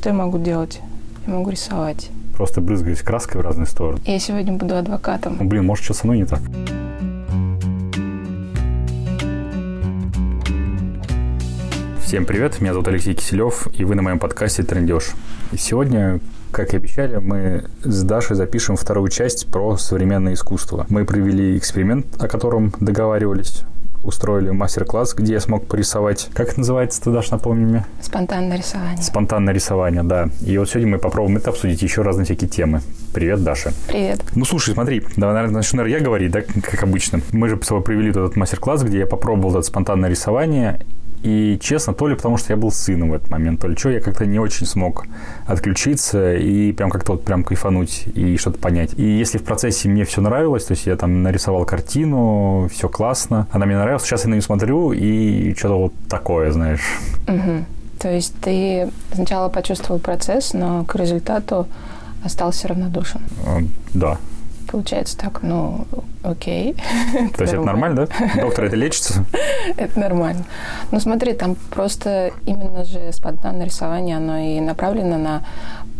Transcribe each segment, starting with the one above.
что я могу делать? Я могу рисовать. Просто брызгаясь краской в разные стороны. Я сегодня буду адвокатом. Ну, блин, может, что со мной не так? Всем привет, меня зовут Алексей Киселев, и вы на моем подкасте «Трендеж». И сегодня, как и обещали, мы с Дашей запишем вторую часть про современное искусство. Мы провели эксперимент, о котором договаривались устроили мастер-класс, где я смог порисовать. Как это называется, ты дашь, напомни мне? Спонтанное рисование. Спонтанное рисование, да. И вот сегодня мы попробуем это обсудить еще разные всякие темы. Привет, Даша. Привет. Ну, слушай, смотри, давай, наверное, начну, наверное, я говорить, да, как обычно. Мы же с тобой провели этот мастер-класс, где я попробовал это спонтанное рисование, и честно, то ли потому, что я был сыном в этот момент, то ли что, я как-то не очень смог отключиться и прям как-то вот прям кайфануть и что-то понять. И если в процессе мне все нравилось, то есть я там нарисовал картину, все классно, она мне нравилась, сейчас я на нее смотрю и что-то вот такое, знаешь. Угу. То есть ты сначала почувствовал процесс, но к результату остался равнодушен. Да. Получается так, ну, окей. То есть это нормально, да? Доктор, это лечится? Это нормально. Ну, смотри, там просто именно же спонтанное рисование, оно и направлено на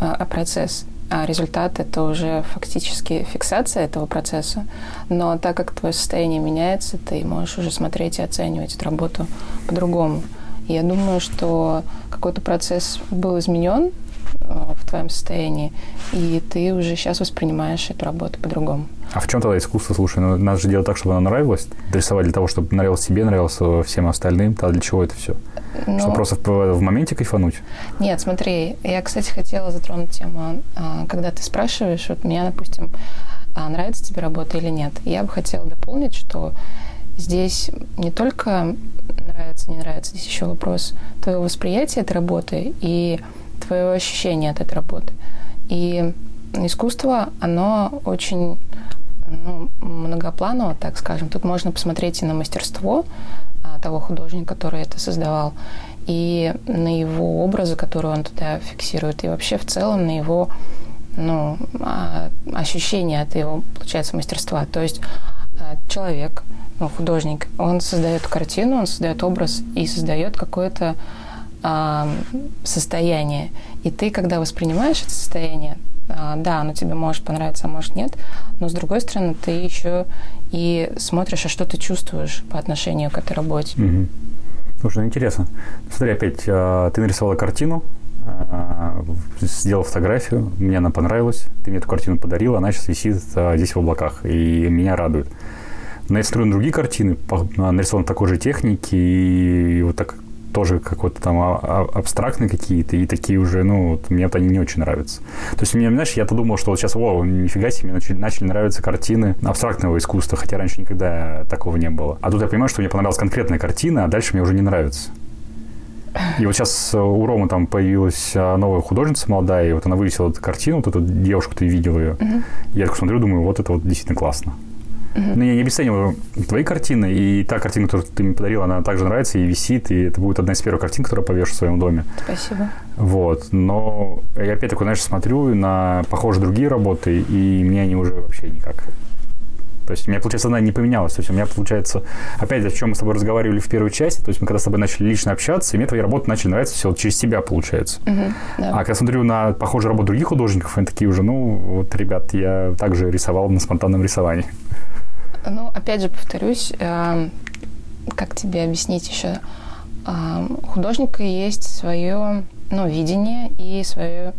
а, процесс а результат – это уже фактически фиксация этого процесса. Но так как твое состояние меняется, ты можешь уже смотреть и оценивать эту работу по-другому. Я думаю, что какой-то процесс был изменен, в твоем состоянии, и ты уже сейчас воспринимаешь эту работу по-другому. А в чем тогда искусство? Слушай, ну, надо же делать так, чтобы оно нравилось. Рисовать для того, чтобы нравилось себе, нравилось всем остальным. Тогда для чего это все? Ну, чтобы просто в, в моменте кайфануть? Нет, смотри, я, кстати, хотела затронуть тему, а, когда ты спрашиваешь, вот меня, допустим, а, нравится тебе работа или нет. Я бы хотела дополнить, что здесь не только нравится, не нравится, здесь еще вопрос твоего восприятия этой работы и твое ощущение от этой работы. И искусство, оно очень ну, многопланово, так скажем. Тут можно посмотреть и на мастерство а, того художника, который это создавал, и на его образы, которые он туда фиксирует, и вообще в целом на его ну, а, ощущение от его, получается, мастерства. То есть а, человек, ну, художник, он создает картину, он создает образ и создает какое-то состояние. И ты, когда воспринимаешь это состояние, а, да, оно тебе может понравиться, а может нет, но с другой стороны, ты еще и смотришь, а что ты чувствуешь по отношению к этой работе. Ну интересно. Смотри, опять, а, ты нарисовала картину, а, сделал фотографию, мне она понравилась, ты мне эту картину подарила, она сейчас висит здесь в облаках, и меня радует. Но я смотрю на другие картины, нарисованы такой же техники, и вот так тоже какой-то там а, а, абстрактные какие-то, и такие уже, ну, вот, мне вот они не очень нравятся. То есть, мне, знаешь, я-то думал, что вот сейчас, о, нифига себе, мне начали, начали нравиться картины абстрактного искусства, хотя раньше никогда такого не было. А тут я понимаю, что мне понравилась конкретная картина, а дальше мне уже не нравится. И вот сейчас у Ромы там появилась а, новая художница молодая, и вот она вывесила эту картину, вот эту девушку, ты видел ее. Uh-huh. Я так смотрю, думаю, вот это вот действительно классно. Uh-huh. Ну, я не обесцениваю твои картины, и та картина, которую ты мне подарила, она также нравится и висит, и это будет одна из первых картин, которую повешу в своем доме. Спасибо. Вот, но я опять такой, знаешь, смотрю на похожие другие работы, и мне они уже вообще никак. То есть у меня, получается, она не поменялась. То есть у меня, получается, опять о чем мы с тобой разговаривали в первой части, то есть мы когда с тобой начали лично общаться, и мне твои работы начали нравиться все через себя, получается. Uh-huh, да. А когда смотрю на похожие работы других художников, они такие уже, ну, вот, ребят, я также рисовал на спонтанном рисовании. Ну, опять же, повторюсь, э, как тебе объяснить еще? Э, у художника есть свое ну, видение и свое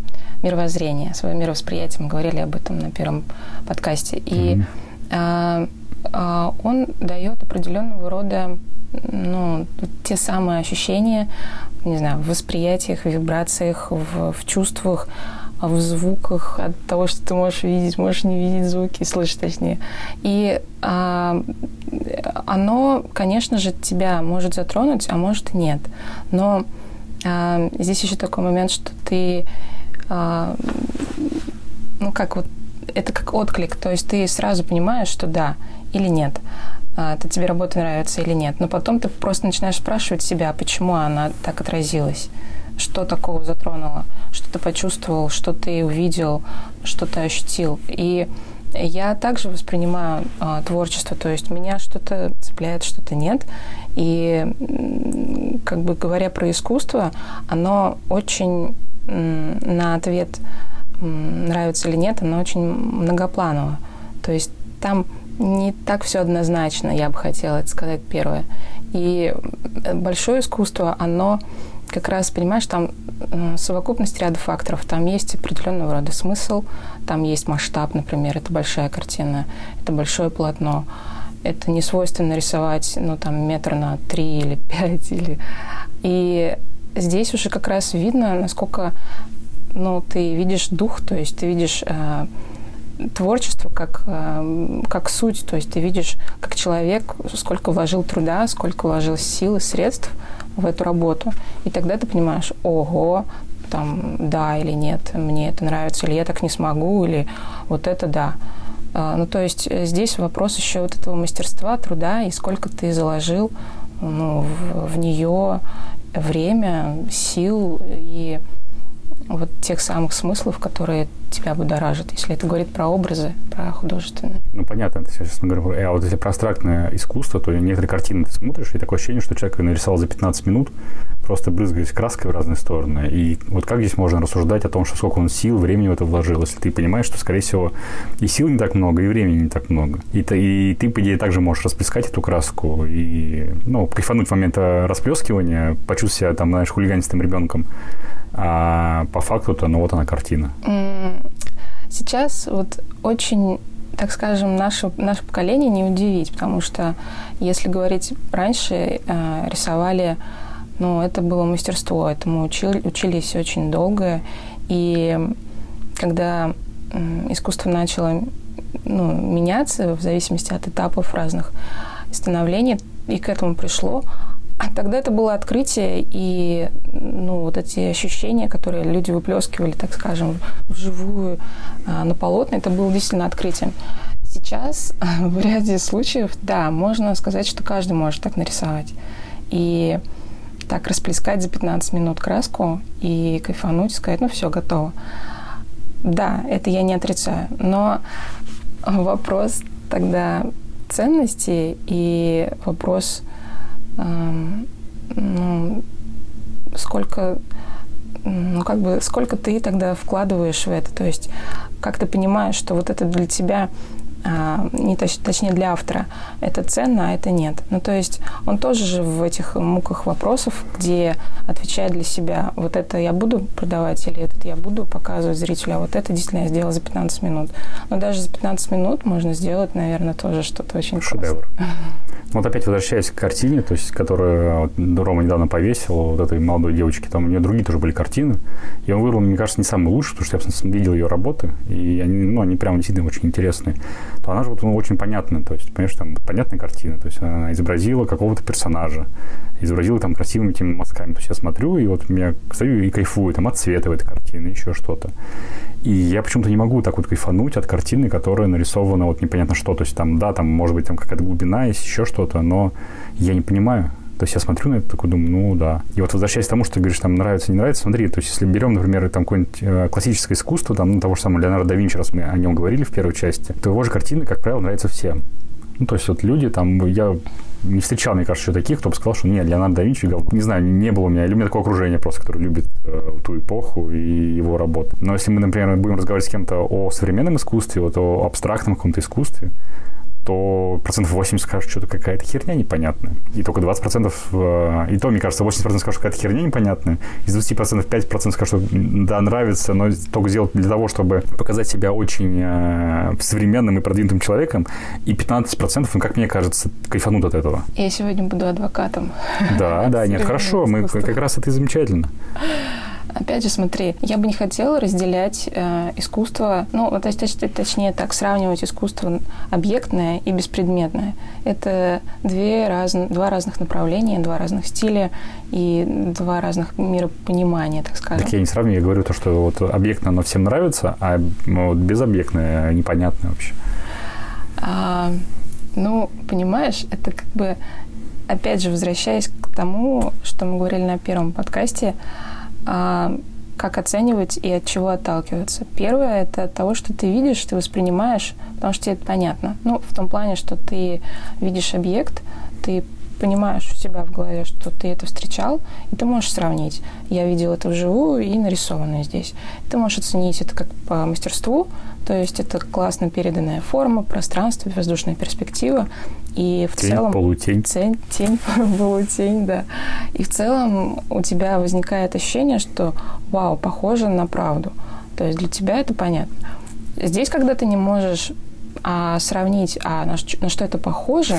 мировоззрение, свое мировосприятие. Мы говорили об этом на первом подкасте. И mm-hmm. он дает определенного рода ну, те самые ощущения, не знаю, в восприятиях, в вибрациях, в, в чувствах, в звуках, от того, что ты можешь видеть, можешь не видеть звуки, слышать точнее. И а, оно, конечно же, тебя может затронуть, а может нет. Но а, здесь еще такой момент, что ты, а, ну как вот, это как отклик, то есть ты сразу понимаешь, что да или нет а, это тебе работа нравится или нет. Но потом ты просто начинаешь спрашивать себя, почему она так отразилась что такого затронуло, что ты почувствовал, что ты увидел, что ты ощутил. И я также воспринимаю а, творчество, то есть меня что-то цепляет, что-то нет. И как бы говоря про искусство, оно очень на ответ нравится или нет, оно очень многопланово. То есть там не так все однозначно, я бы хотела это сказать первое. И большое искусство, оно как раз, понимаешь, там совокупность ряда факторов. Там есть определенного рода смысл, там есть масштаб, например, это большая картина, это большое полотно. Это не свойственно рисовать, ну, там, метр на три или пять. Или... И здесь уже как раз видно, насколько ну, ты видишь дух, то есть ты видишь э, творчество как, э, как суть, то есть ты видишь, как человек, сколько вложил труда, сколько вложил сил и средств в эту работу. И тогда ты понимаешь, ого, там, да или нет, мне это нравится, или я так не смогу, или вот это да. Э, ну, то есть здесь вопрос еще вот этого мастерства, труда, и сколько ты заложил ну, в, в нее время, сил и вот тех самых смыслов, которые тебя будоражат, если это говорит про образы, про художественные. Ну, понятно, это сейчас говорю. А вот если про абстрактное искусство, то некоторые картины ты смотришь, и такое ощущение, что человек нарисовал за 15 минут, просто брызгаясь краской в разные стороны. И вот как здесь можно рассуждать о том, что сколько он сил, времени в это вложил, если ты понимаешь, что, скорее всего, и сил не так много, и времени не так много. И, ты, и ты, по идее, также можешь расплескать эту краску и, ну, кайфануть в момент расплескивания, почувствовать себя, там, знаешь, хулиганистым ребенком а по факту-то, ну вот она картина. Сейчас вот очень так скажем, наше, наше поколение не удивить, потому что, если говорить раньше, э, рисовали, ну, это было мастерство, этому учили, учились очень долго, и когда э, искусство начало ну, меняться в зависимости от этапов разных становлений, и к этому пришло, тогда это было открытие, и ну, вот эти ощущения, которые люди выплескивали, так скажем, вживую а, на полотна, это было действительно открытием. Сейчас в ряде случаев, да, можно сказать, что каждый может так нарисовать. И так расплескать за 15 минут краску и кайфануть, сказать, ну все, готово. Да, это я не отрицаю. Но вопрос тогда ценности и вопрос ну, сколько ну, как бы, сколько ты тогда вкладываешь в это, то есть как ты понимаешь, что вот это для тебя а, не точ, точнее для автора, это ценно, а это нет. Ну, то есть он тоже же в этих муках вопросов, где отвечает для себя, вот это я буду продавать или этот я буду показывать зрителю, а вот это действительно я сделала за 15 минут. Но даже за 15 минут можно сделать, наверное, тоже что-то очень Шедевр. Вот опять возвращаясь к картине, то есть, которую вот, Рома недавно повесил, вот этой молодой девочки, там у нее другие тоже были картины, и он выбрал, мне кажется, не самый лучший, потому что я видел ее работы, и они, ну, они прям действительно очень интересные то она же вот ну, очень понятная, то есть, понимаешь, там понятная картина, то есть она изобразила какого-то персонажа, изобразила там красивыми этими мазками. То есть я смотрю, и вот меня стою и кайфую там от цвета в этой картины, еще что-то. И я почему-то не могу так вот кайфануть от картины, которая нарисована вот непонятно что. То есть там, да, там может быть там какая-то глубина есть, еще что-то, но я не понимаю. То есть я смотрю на это, такой думаю, ну да. И вот возвращаясь к тому, что ты говоришь, там нравится, не нравится, смотри, то есть если берем, например, там какое-нибудь э, классическое искусство, там, ну, того же самого Леонардо да Винчи, раз мы о нем говорили в первой части, то его же картины, как правило, нравятся всем. Ну, то есть вот люди там, я не встречал, мне кажется, еще таких, кто бы сказал, что нет, Леонардо да Винчи говно. Не знаю, не было у меня, или у меня такое окружение просто, которое любит э, ту эпоху и его работы. Но если мы, например, будем разговаривать с кем-то о современном искусстве, вот о абстрактном каком-то искусстве, то процентов 80 скажут, что-то какая-то херня непонятная. И только 20 процентов, э, и то, мне кажется, 80 процентов скажут, какая-то херня непонятная. Из 20 процентов 5 процентов скажут, что да, нравится, но только сделать для того, чтобы показать себя очень э, современным и продвинутым человеком. И 15 процентов, ну, как мне кажется, кайфанут от этого. Я сегодня буду адвокатом. Да, да, нет, хорошо, мы как раз это и замечательно. Опять же, смотри, я бы не хотела разделять э, искусство, ну, точ, точ, точнее так, сравнивать искусство объектное и беспредметное. Это две раз, два разных направления, два разных стиля и два разных миропонимания, так скажем. Так я не сравниваю, я говорю то, что вот объектное оно всем нравится, а вот безобъектное непонятно вообще. А, ну, понимаешь, это как бы, опять же, возвращаясь к тому, что мы говорили на первом подкасте, как оценивать и от чего отталкиваться. Первое – это того, что ты видишь, ты воспринимаешь, потому что тебе это понятно. Ну, в том плане, что ты видишь объект, ты понимаешь у себя в голове, что ты это встречал, и ты можешь сравнить. Я видел это вживую и нарисованное здесь. Ты можешь оценить это как по мастерству, то есть это классно переданная форма, пространство, воздушная перспектива. И в тень, целом... Полутень. Тень, тень, полутень, да. И в целом у тебя возникает ощущение, что вау, похоже на правду. То есть для тебя это понятно. Здесь, когда ты не можешь а, сравнить, а на, на что это похоже,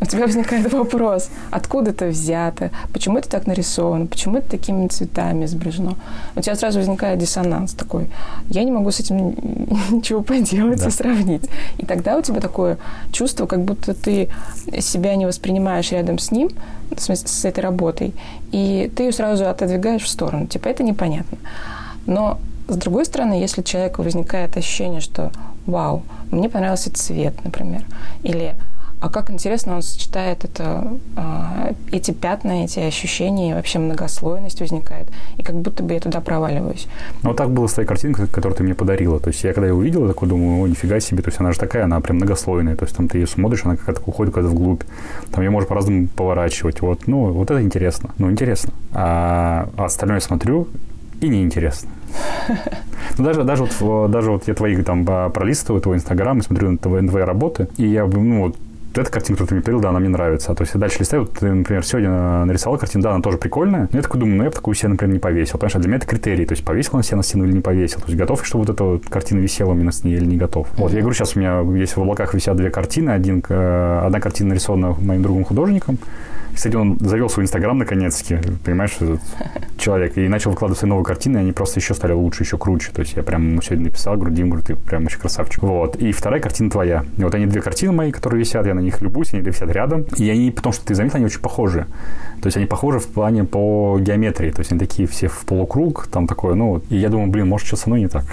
у тебя возникает вопрос, откуда это взято, почему это так нарисовано, почему это такими цветами изображено. У тебя сразу возникает диссонанс такой. Я не могу с этим ничего поделать да. и сравнить. И тогда у тебя такое чувство, как будто ты себя не воспринимаешь рядом с ним, с, с этой работой, и ты ее сразу отодвигаешь в сторону. Типа это непонятно. Но с другой стороны, если у человека возникает ощущение, что «Вау, мне понравился цвет», например, или а как интересно он сочетает это, а, эти пятна, эти ощущения, и вообще многослойность возникает. И как будто бы я туда проваливаюсь. Ну, вот так было с твоей картинкой, которую ты мне подарила. То есть я когда ее увидел, такой думаю, о, нифига себе. То есть она же такая, она прям многослойная. То есть там ты ее смотришь, она как-то уходит куда-то вглубь. Там ее можно по-разному поворачивать. Вот, ну, вот это интересно. Ну, интересно. А, а остальное смотрю, и неинтересно. Ну, даже, даже, вот, даже вот я твои там пролистываю, твой Инстаграм, и смотрю на твои, на твои работы, и я, ну, вот, эта картинка, которую ты мне передал, да, она мне нравится. То есть я дальше листаю, вот ты, например, сегодня нарисовал картину, да, она тоже прикольная. Но я такой думаю, ну я бы такую себе, например, не повесил. Потому что для меня это критерий. То есть повесил он себе на стену или не повесил. То есть готов, чтобы вот эта вот картина висела у меня с ней или не готов. Вот, я говорю, сейчас у меня есть в облаках висят две картины. Один, э, одна картина нарисована моим другом художником, кстати, он завел свой Инстаграм наконец-таки, понимаешь, этот человек, и начал выкладывать свои новые картины, и они просто еще стали лучше, еще круче. То есть я прям ему сегодня написал, говорю, Дим, говорю, ты прям очень красавчик. Вот. И вторая картина твоя. И вот они две картины мои, которые висят, я на них любуюсь, они висят рядом. И они, потому что ты заметил, они очень похожи. То есть они похожи в плане по геометрии. То есть они такие все в полукруг, там такое, ну, и я думаю, блин, может, что со мной не так.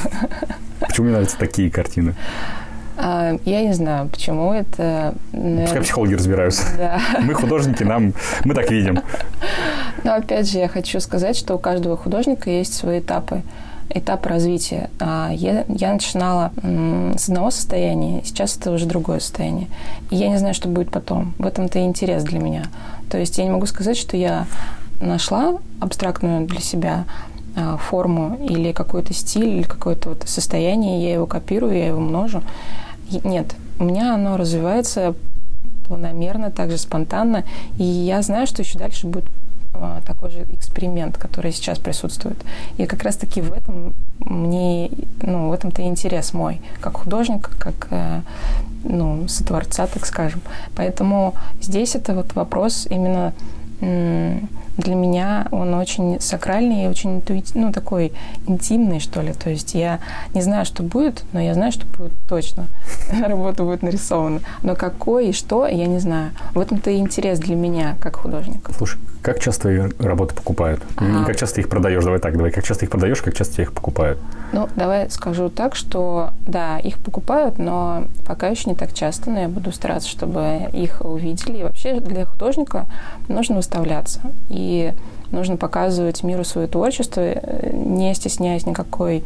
Почему мне нравятся такие картины? А, я не знаю, почему это... Наверное... Пускай психологи разбираются. Да. Мы художники, нам мы так видим. Но опять же, я хочу сказать, что у каждого художника есть свои этапы этап развития. А я, я начинала с одного состояния, сейчас это уже другое состояние. И я не знаю, что будет потом. В этом-то и интерес для меня. То есть я не могу сказать, что я нашла абстрактную для себя форму или какой-то стиль, или какое-то вот состояние, я его копирую, я его множу. Нет, у меня оно развивается планомерно, также спонтанно, и я знаю, что еще дальше будет а, такой же эксперимент, который сейчас присутствует. И как раз-таки в этом мне, ну, в этом-то и интерес мой, как художник, как, э, ну, сотворца, так скажем. Поэтому здесь это вот вопрос именно для меня он очень сакральный и очень ну, такой интимный, что ли. То есть я не знаю, что будет, но я знаю, что будет точно. Работа будет нарисована. Но какой и что, я не знаю. В этом-то и интерес для меня, как художника. Слушай, как часто работы покупают? Не как часто их продаешь, давай так, давай. Как часто их продаешь, как часто их покупают? Ну, давай скажу так, что да, их покупают, но пока еще не так часто, но я буду стараться, чтобы их увидели. И вообще для художника нужно выставляться. И нужно показывать миру свое творчество, э, не стесняясь никакой,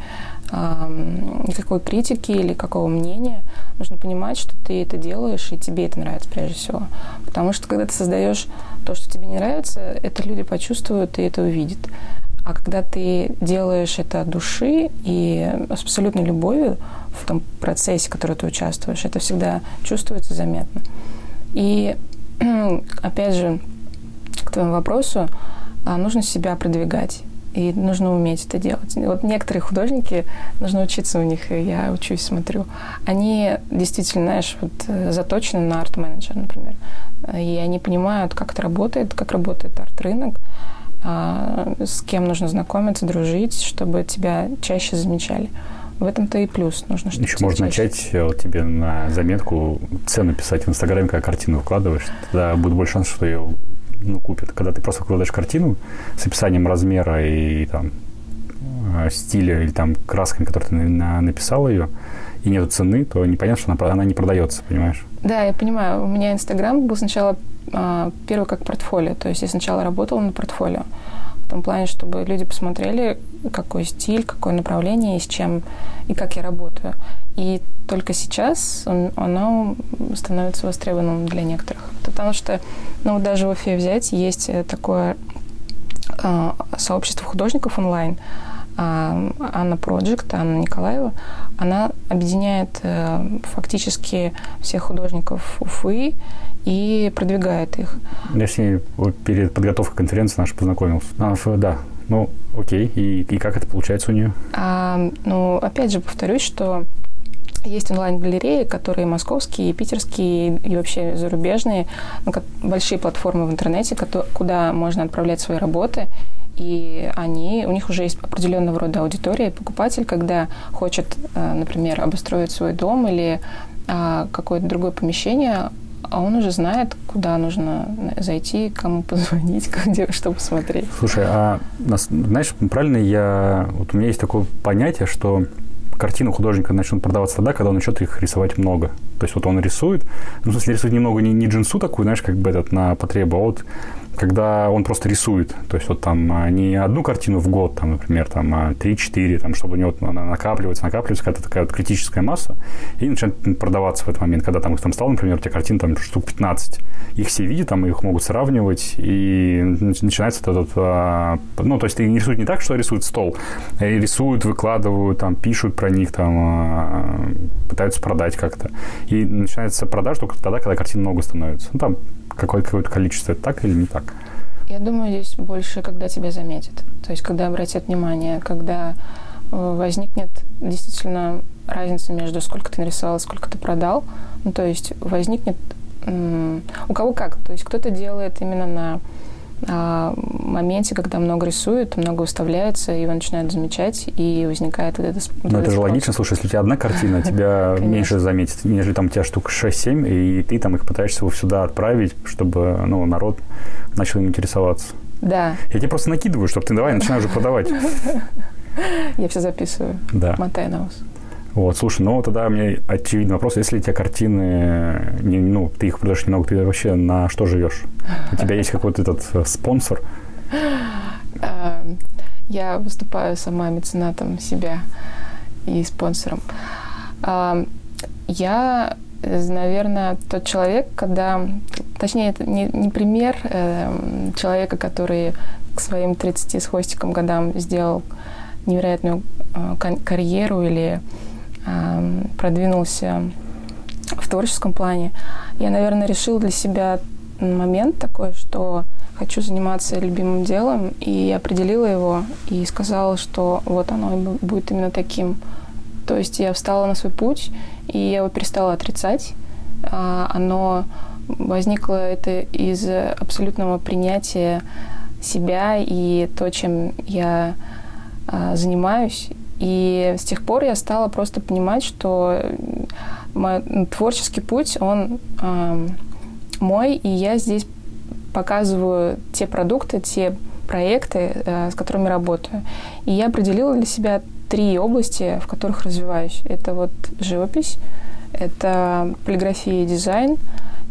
э, никакой критики или какого мнения. Нужно понимать, что ты это делаешь, и тебе это нравится прежде всего. Потому что когда ты создаешь то, что тебе не нравится, это люди почувствуют и это увидят. А когда ты делаешь это от души и с абсолютной любовью в том процессе, в котором ты участвуешь, это всегда чувствуется заметно. И опять же, к твоему вопросу, а, нужно себя продвигать. И нужно уметь это делать. Вот некоторые художники, нужно учиться у них, и я учусь, смотрю. Они действительно, знаешь, вот э, заточены на арт-менеджер, например. И они понимают, как это работает, как работает арт-рынок, а, с кем нужно знакомиться, дружить, чтобы тебя чаще замечали. В этом-то и плюс. Нужно Еще можно чаще... начать э, вот, тебе на заметку цену писать в Инстаграме, когда картину выкладываешь. Тогда будет больше шанс, что ее ну, купят. Когда ты просто выкладываешь картину с описанием размера и там э, стиля или там красками, которые ты написал ее, и нет цены, то непонятно, что она, она не продается, понимаешь? Да, я понимаю. У меня Инстаграм был сначала а, первый как портфолио. То есть я сначала работала на портфолио. В том плане, чтобы люди посмотрели, какой стиль, какое направление и с чем, и как я работаю. И только сейчас он, оно становится востребованным для некоторых. Потому что, ну, даже в Уфе взять, есть такое э, сообщество художников онлайн, э, Анна Проджект, Анна Николаева, она объединяет э, фактически всех художников Уфы и продвигает их. Я с ней перед подготовкой конференции наш познакомился. А, да, ну, окей. И, и как это получается у нее? А, ну, опять же, повторюсь, что есть онлайн-галереи, которые московские, питерские и вообще зарубежные, ну, большие платформы в интернете, куда можно отправлять свои работы, и они, у них уже есть определенного рода аудитория, покупатель, когда хочет, э, например, обустроить свой дом или а, какое-то другое помещение, а он уже знает, куда нужно зайти, кому позвонить, где, что посмотреть. Слушай, а знаешь, правильно я... Вот у меня есть такое понятие, что картины художника начнут продаваться тогда, когда он начнет их рисовать много. То есть вот он рисует, ну, в смысле, рисует немного не, не джинсу такую, знаешь, как бы этот на потребу, а вот когда он просто рисует, то есть вот там а, не одну картину в год, там, например, там 3-4, а там, чтобы у него она накапливается, накапливается какая-то такая вот критическая масса, и начинает продаваться в этот момент, когда там их там стало, например, у тебя картин там штук 15, их все видят, там их могут сравнивать, и начинается этот, а, ну, то есть они рисуют не так, что рисуют стол, а рисуют, выкладывают, там, пишут про них, там, пытаются продать как-то. И начинается продаж только тогда, когда картин много становится. Ну, там какое- какое-то количество, это так или не так? Я думаю, здесь больше, когда тебя заметят. То есть, когда обратят внимание, когда э, возникнет действительно разница между сколько ты нарисовал, сколько ты продал. Ну, то есть возникнет... У кого как. То есть кто-то делает именно на а, моменте, когда много рисует, много выставляется, его начинают замечать, и возникает вот это... Ну, это же логично, слушай, если у тебя одна картина, тебя меньше заметит, нежели там у тебя штук 6-7, и ты там их пытаешься его сюда отправить, чтобы ну, народ начал им интересоваться. Да. Я тебе просто накидываю, чтобы ты давай начинаешь уже продавать. Я все записываю. Да. Мотай на ус. Вот, слушай, ну тогда мне очевидный вопрос, если у тебя картины, не, ну, ты их продаешь немного, ты вообще на что живешь? У тебя есть какой-то этот э, спонсор? А, я выступаю сама меценатом себя и спонсором. А, я, наверное, тот человек, когда... Точнее, это не, пример э, человека, который к своим 30 с хвостиком годам сделал невероятную э, карьеру или продвинулся в творческом плане, я, наверное, решила для себя момент такой, что хочу заниматься любимым делом, и определила его, и сказала, что вот оно будет именно таким. То есть я встала на свой путь, и я его перестала отрицать. А, оно возникло это из абсолютного принятия себя и то, чем я а, занимаюсь, и с тех пор я стала просто понимать, что мой творческий путь, он э, мой, и я здесь показываю те продукты, те проекты, э, с которыми работаю. И я определила для себя три области, в которых развиваюсь. Это вот живопись, это полиграфия и дизайн,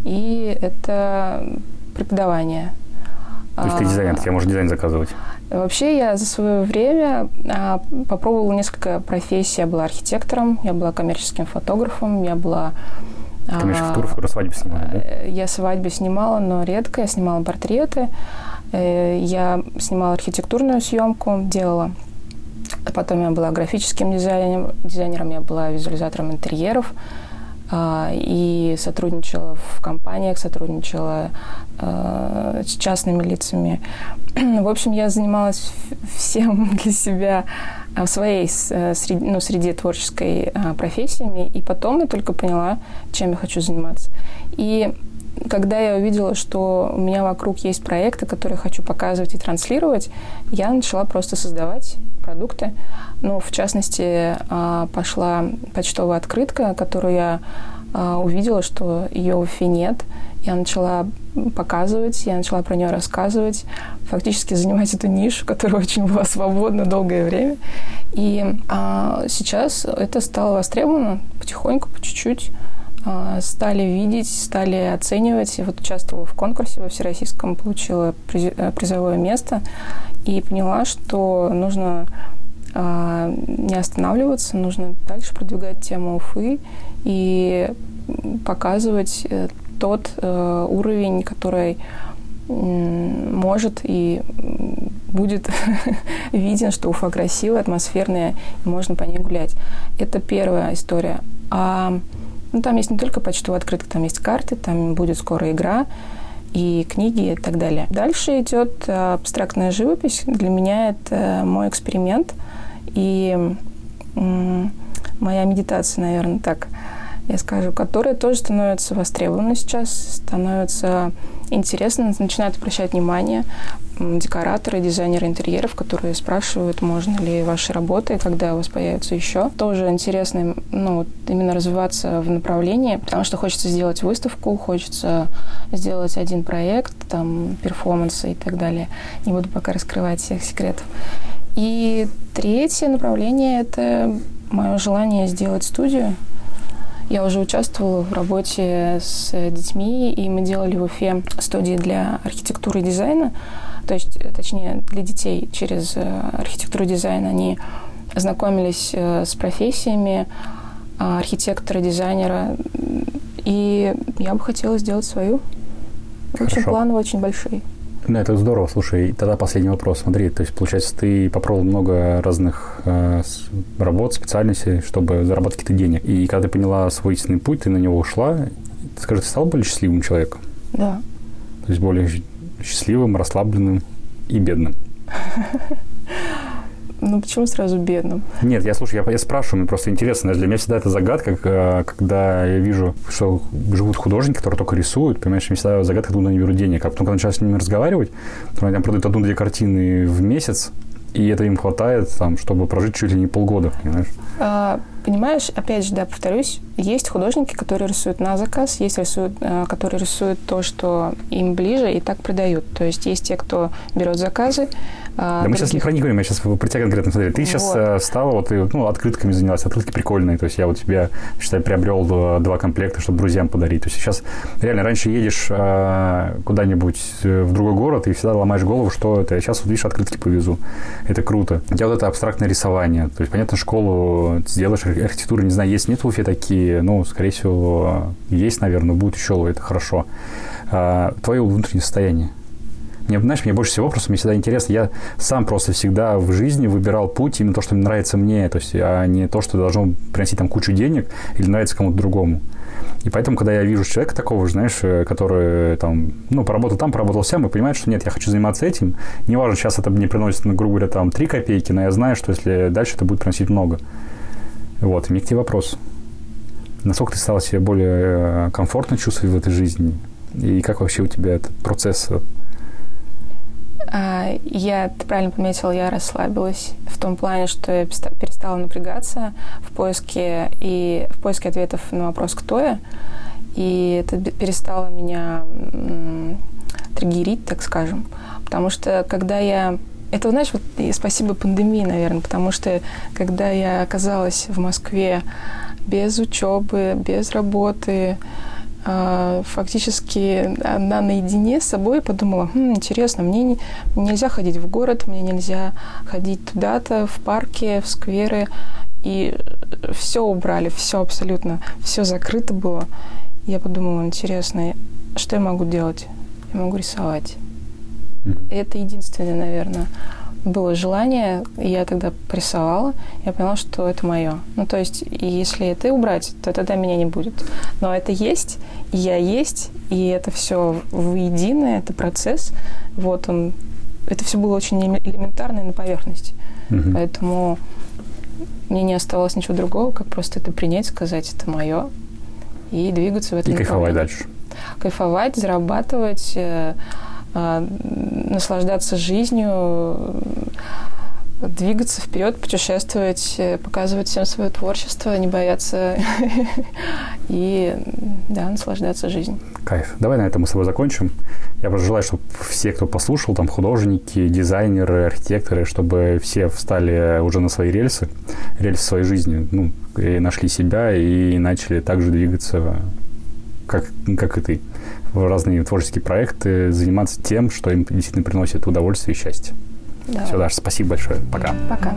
и это преподавание. То есть ты дизайнер, тебе можно дизайн заказывать? Вообще я за свое время а, попробовала несколько профессий. Я была архитектором, я была коммерческим фотографом, я была... А, коммерческий фотограф, свадьбы снимали, да? Э, я свадьбы снимала, но редко. Я снимала портреты, э, я снимала архитектурную съемку, делала. Потом я была графическим дизайнером, дизайнером я была визуализатором интерьеров и сотрудничала в компаниях, сотрудничала э, с частными лицами. В общем, я занималась всем для себя а, в своей э, среди, ну, среде творческой а, профессиями, и потом я только поняла, чем я хочу заниматься. И когда я увидела, что у меня вокруг есть проекты, которые хочу показывать и транслировать, я начала просто создавать продукты. Ну, в частности, а, пошла почтовая открытка, которую я увидела, что ее в Уфе нет. Я начала показывать, я начала про нее рассказывать, фактически занимать эту нишу, которая очень была свободна долгое время. И а, сейчас это стало востребовано потихоньку, по чуть-чуть. А, стали видеть, стали оценивать. И вот участвовала в конкурсе во всероссийском, получила э, призовое место и поняла, что нужно а, не останавливаться, нужно дальше продвигать тему Уфы и показывать э, тот э, уровень, который может и будет виден, что Уфа красивая, атмосферная, и можно по ней гулять. Это первая история. А ну, там есть не только почтовая открытка, там есть карты, там будет скоро игра и книги и так далее. Дальше идет э, абстрактная живопись. Для меня это мой эксперимент и моя медитация, наверное, так я скажу, которая тоже становится востребована сейчас, становится интересно, начинают обращать внимание декораторы, дизайнеры интерьеров, которые спрашивают, можно ли ваши работы, когда у вас появятся еще. Тоже интересно ну, именно развиваться в направлении, потому что хочется сделать выставку, хочется сделать один проект, там, перформансы и так далее. Не буду пока раскрывать всех секретов. И третье направление – это мое желание сделать студию, я уже участвовала в работе с детьми, и мы делали в Уфе студии для архитектуры и дизайна, то есть, точнее, для детей через э, архитектуру и дизайн они знакомились э, с профессиями а, архитектора, дизайнера, и я бы хотела сделать свою. В общем, планы очень большие. Ну, это здорово. Слушай, тогда последний вопрос. Смотри, то есть, получается, ты попробовал много разных э, работ, специальностей, чтобы заработать какие-то денег. И когда ты поняла свой истинный путь, ты на него ушла, скажи, ты стал более счастливым человеком? Да. То есть более счастливым, расслабленным и бедным? Ну, почему сразу бедным? Нет, я слушаю, я, я спрашиваю, мне просто интересно. Для меня всегда это загадка, э, когда я вижу, что живут художники, которые только рисуют, понимаешь, мне всегда загадка, откуда они берут денег. А потом, когда начинаю с ними разговаривать, то они там продают одну-две картины в месяц, и это им хватает, там, чтобы прожить чуть ли не полгода, понимаешь? А, понимаешь, опять же, да, повторюсь, есть художники, которые рисуют на заказ, есть рисуют, э, которые рисуют то, что им ближе, и так продают. То есть есть те, кто берет заказы, да мы сейчас не про них говорим, я сейчас про тебя конкретно смотрю. Ты сейчас э, стала, вот, ну, открытками занялась, открытки прикольные, то есть я вот тебе, считай, приобрел два комплекта, чтобы друзьям подарить. То есть сейчас реально раньше едешь э, куда-нибудь э, в другой город и всегда ломаешь голову, что это, я сейчас вот, видишь, открытки повезу. Это круто. У тебя вот это абстрактное рисование, то есть, понятно, школу сделаешь, архитектуру, не знаю, есть, нет в Уфе такие, ну, скорее всего, есть, наверное, будет еще, это хорошо. А, твое внутреннее состояние, мне, знаешь, мне больше всего просто мне всегда интересно. Я сам просто всегда в жизни выбирал путь именно то, что нравится мне, то есть, а не то, что должно приносить там кучу денег или нравится кому-то другому. И поэтому, когда я вижу человека такого, знаешь, э, который там, ну, поработал там, поработал сям, и понимает, что нет, я хочу заниматься этим. Неважно, сейчас это мне приносит, ну, грубо говоря, там 3 копейки, но я знаю, что если дальше это будет приносить много. Вот, и мне к тебе вопрос. Насколько ты стала себя более э, комфортно чувствовать в этой жизни? И как вообще у тебя этот процесс я, ты правильно подметила, я расслабилась в том плане, что я перестала напрягаться в поиске и в поиске ответов на вопрос «Кто я?». И это перестало меня триггерить, так скажем. Потому что когда я... Это, знаешь, вот спасибо пандемии, наверное, потому что когда я оказалась в Москве без учебы, без работы, а, фактически одна наедине с собой подумала, хм, интересно, мне не, нельзя ходить в город, мне нельзя ходить туда-то, в парке, в скверы. И все убрали, все абсолютно, все закрыто было. Я подумала, интересно, что я могу делать? Я могу рисовать. Это единственное, наверное, было желание, я тогда прессовала, я поняла, что это мое. Ну, то есть, если это убрать, то тогда меня не будет. Но это есть, и я есть, и это все воедино, это процесс. Вот он. Это все было очень элементарно и на поверхности. Угу. Поэтому мне не оставалось ничего другого, как просто это принять, сказать, это мое, и двигаться в этом. И кайфовать дальше. Кайфовать, зарабатывать, э, наслаждаться жизнью, двигаться вперед, путешествовать, э, показывать всем свое творчество, не бояться и, да, наслаждаться жизнью. Кайф. Давай на этом мы с тобой закончим. Я просто желаю, чтобы все, кто послушал, там художники, дизайнеры, архитекторы, чтобы все встали уже на свои рельсы, рельсы своей жизни, ну, и нашли себя и начали также двигаться, как, как и ты, в разные творческие проекты, заниматься тем, что им действительно приносит удовольствие и счастье. Да. Все, Даша, спасибо большое. Пока. Пока.